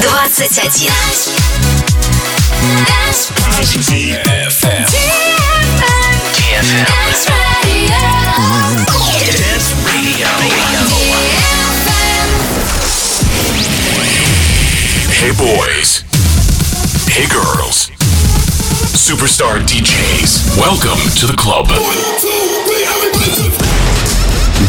21. DFM. Dance Radio. Dance Radio. Hey boys. Hey girls. Superstar DJs. Welcome to the club.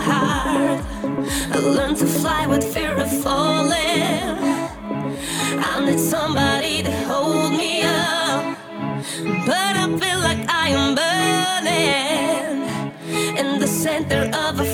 hard. I learned to fly with fear of falling. I need somebody to hold me up, but I feel like I am burning in the center of a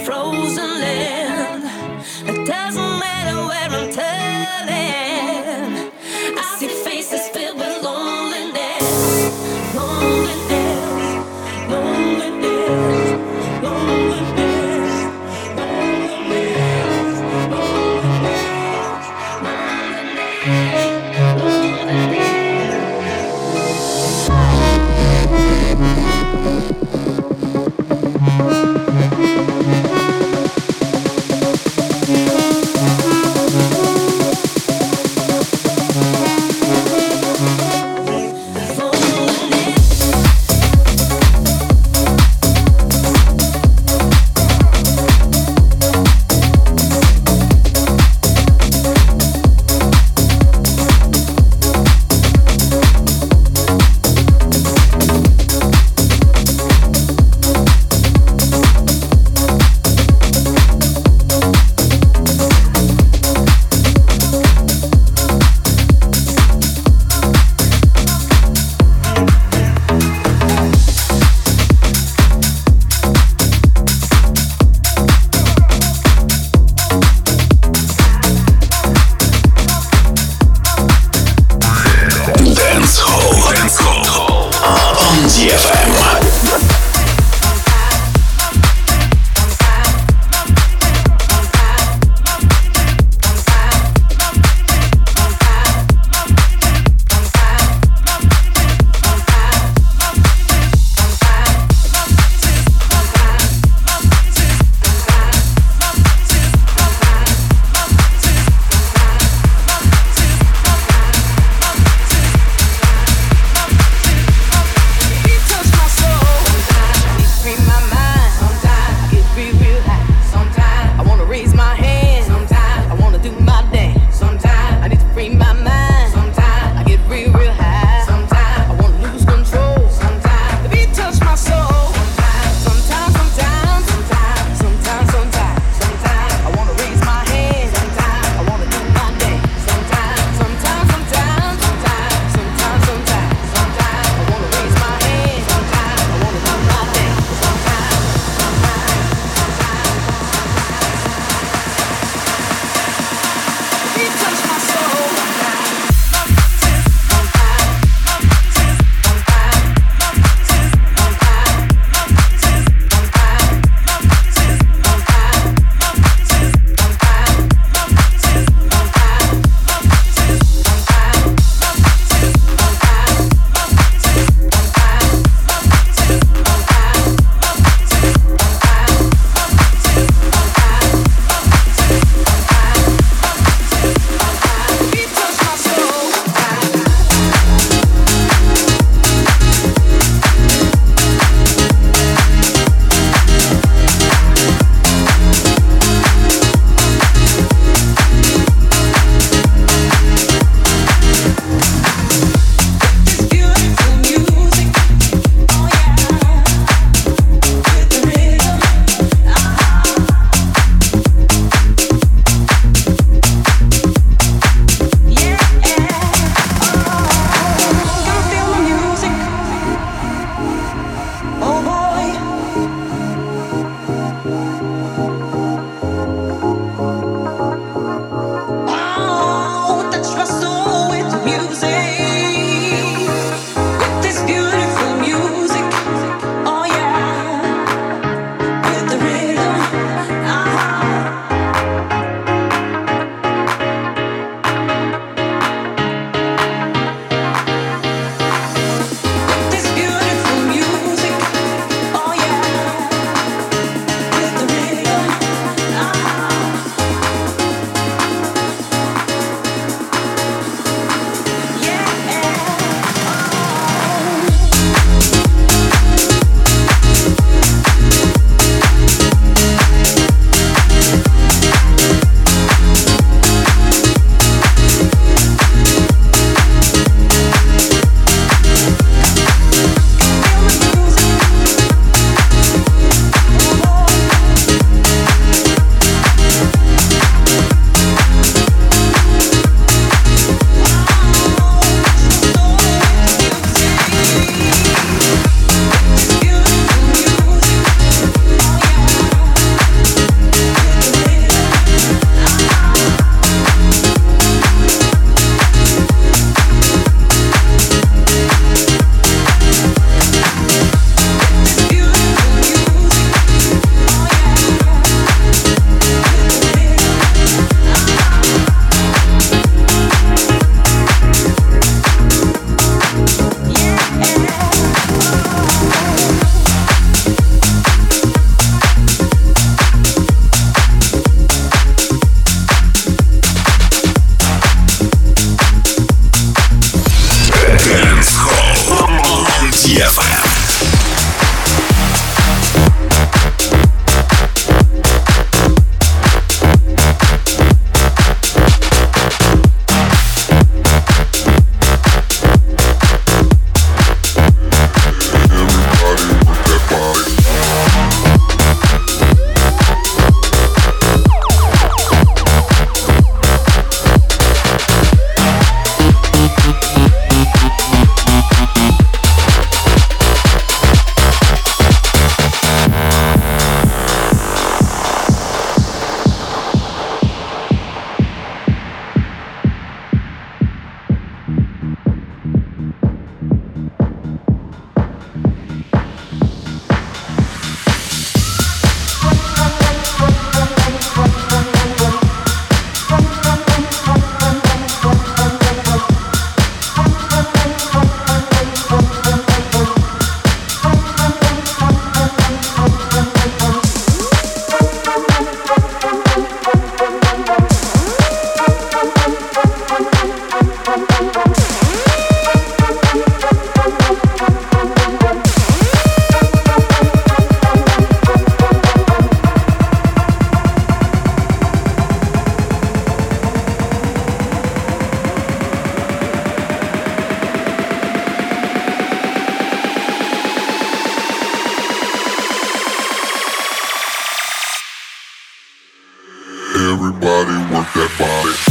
body.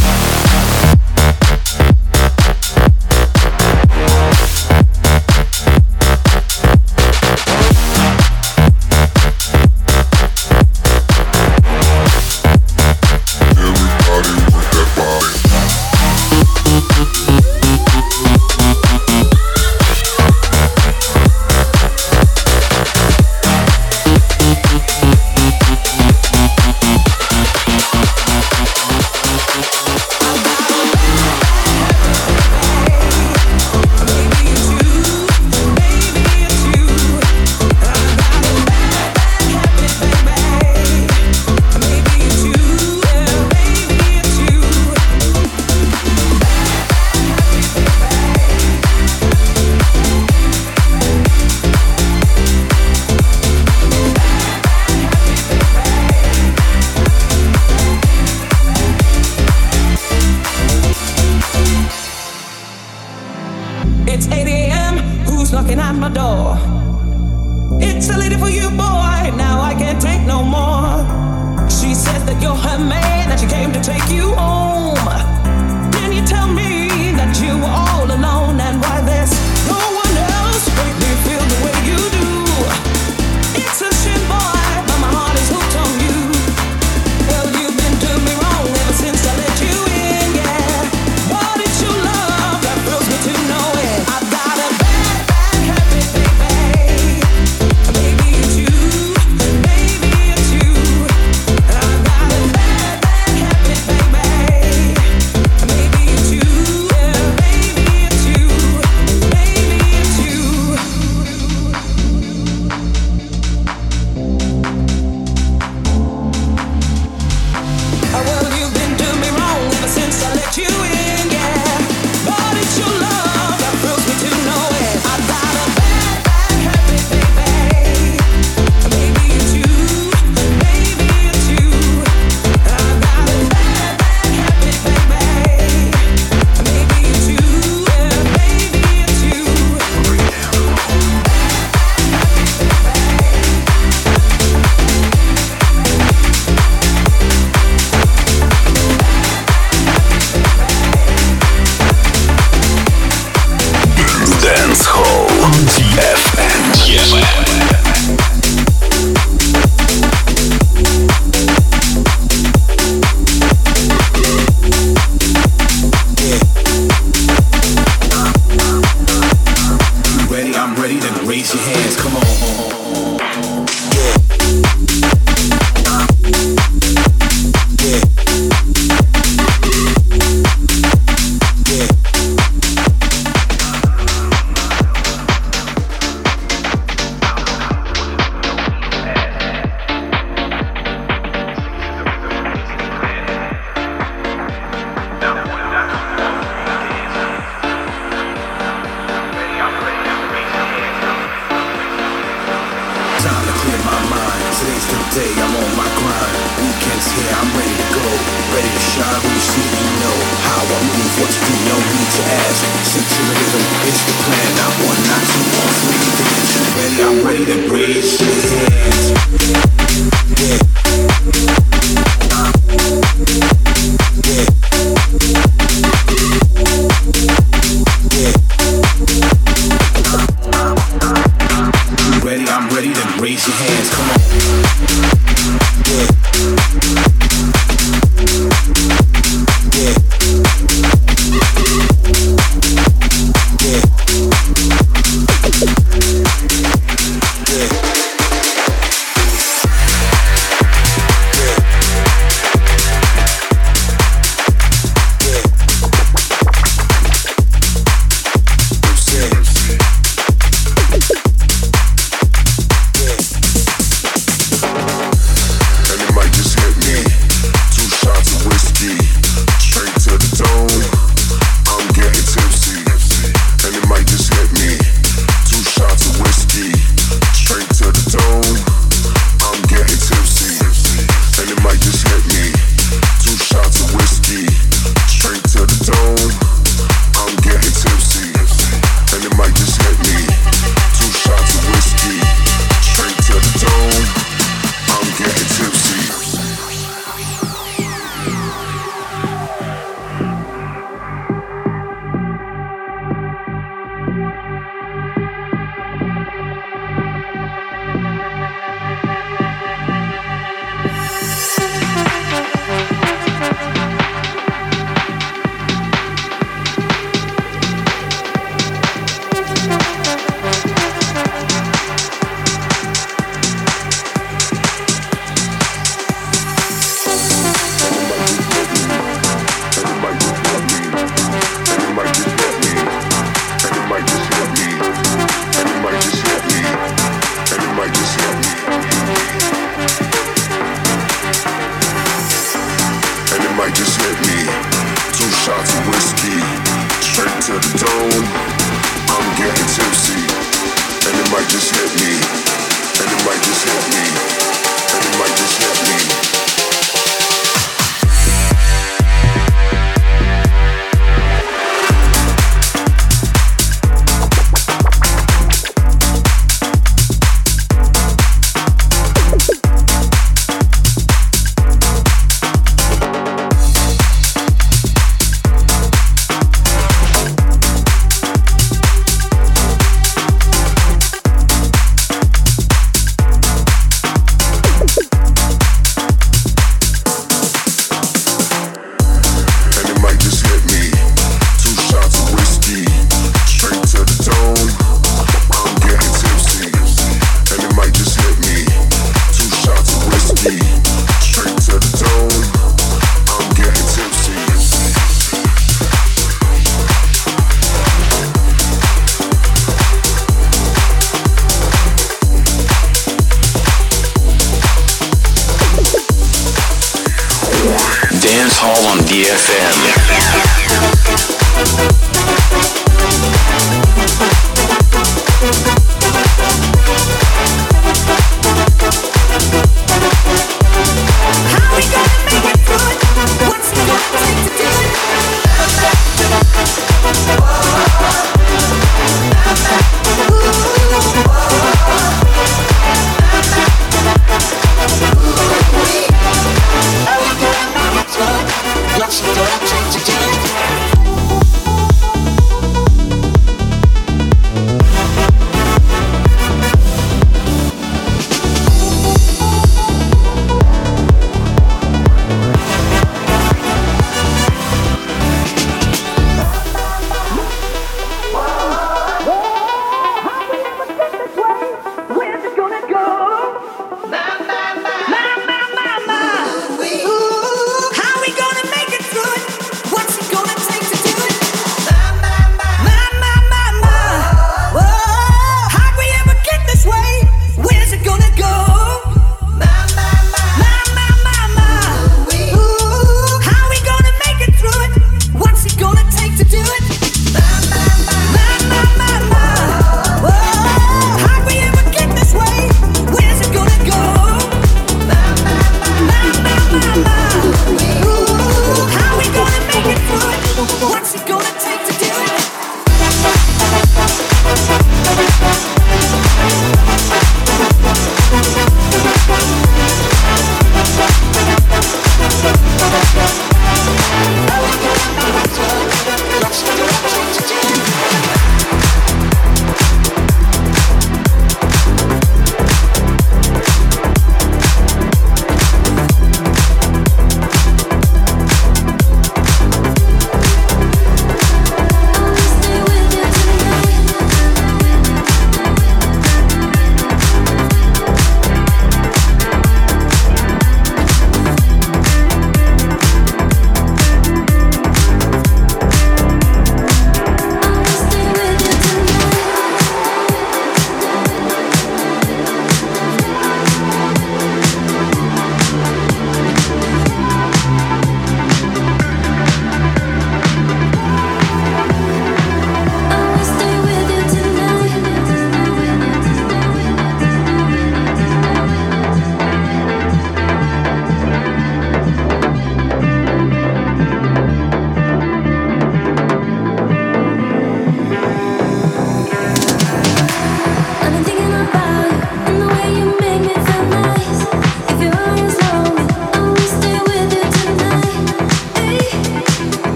I'm ready to breathe.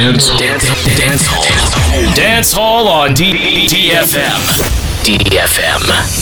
Dance, dance, dance hall. Dance Hall on D- DFM. DFM.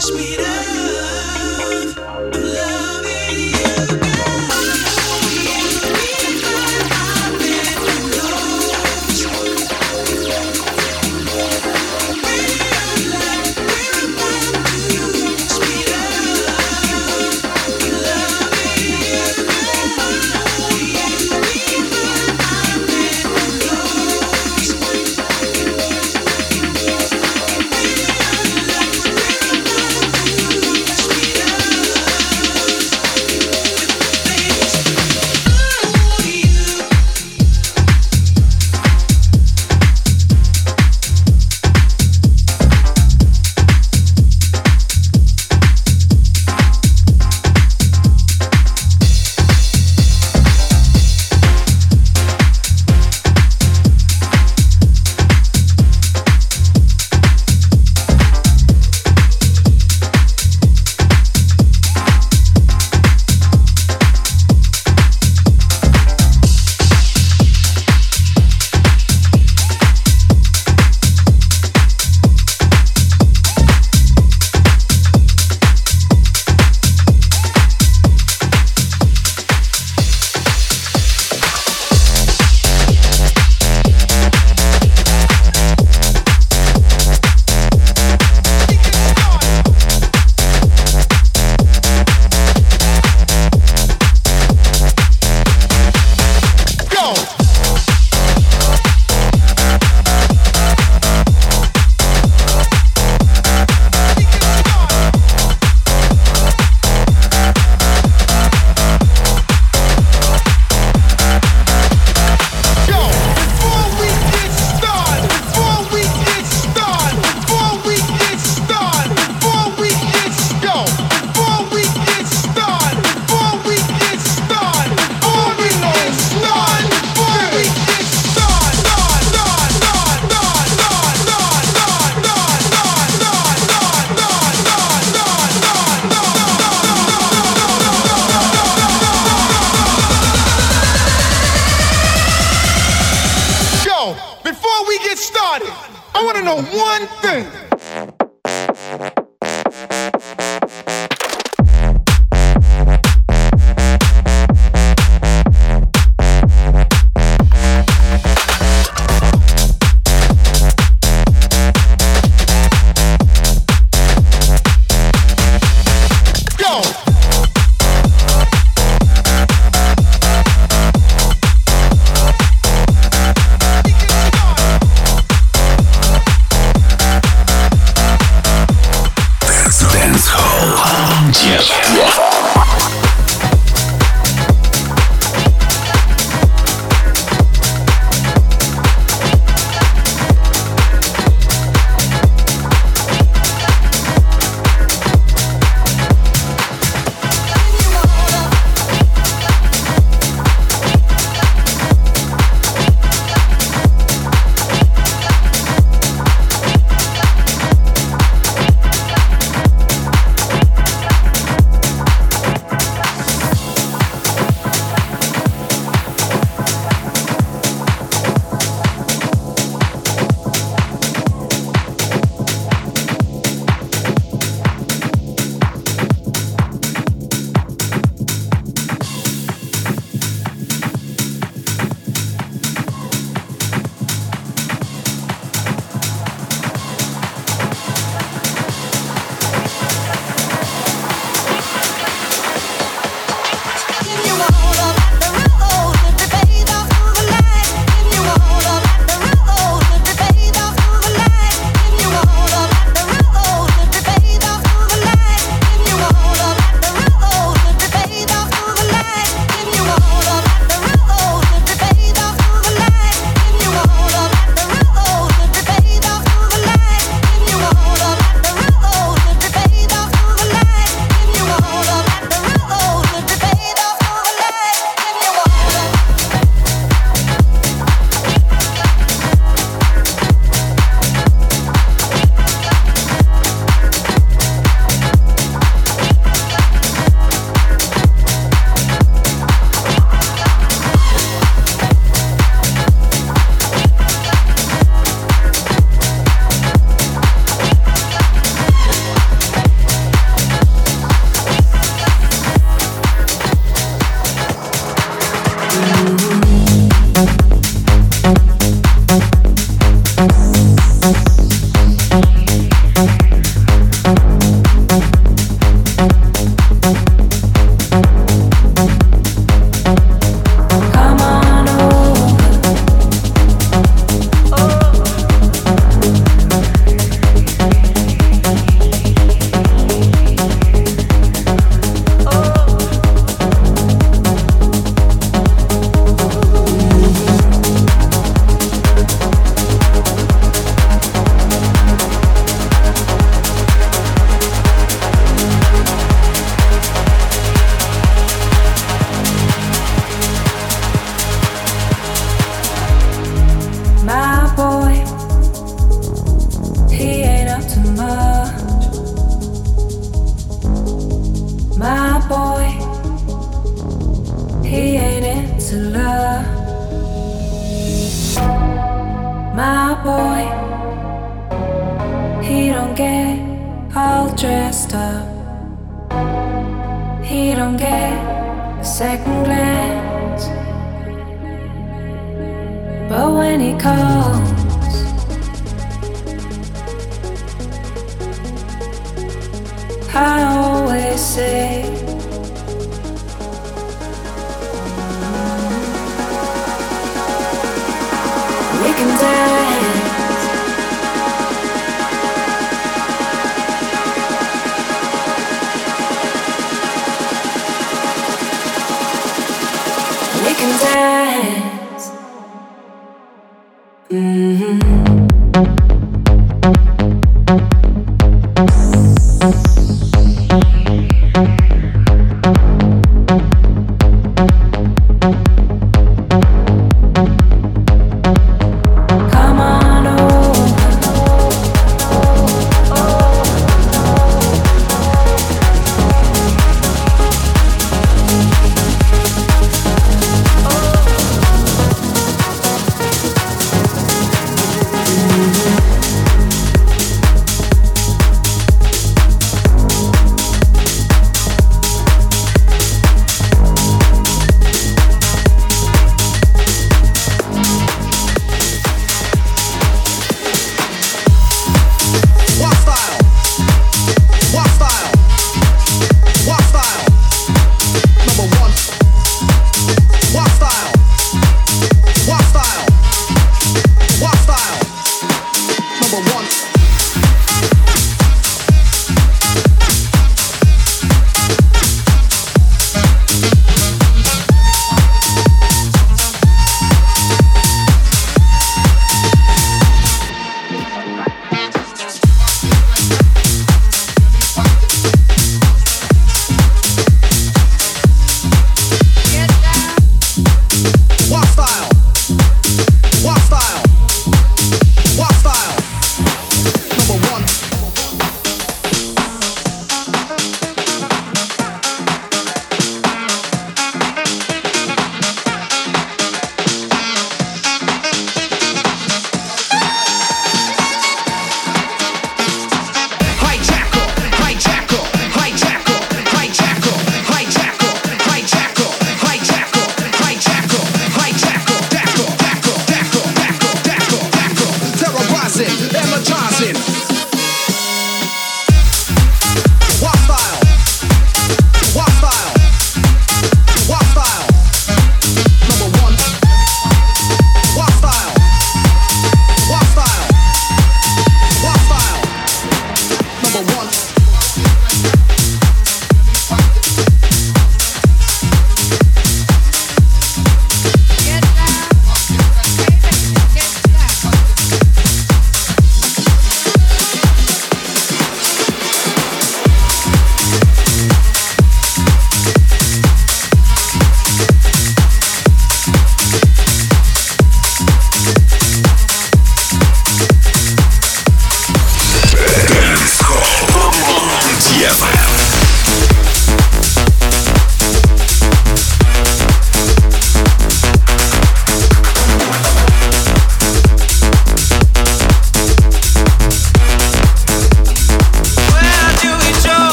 sweeten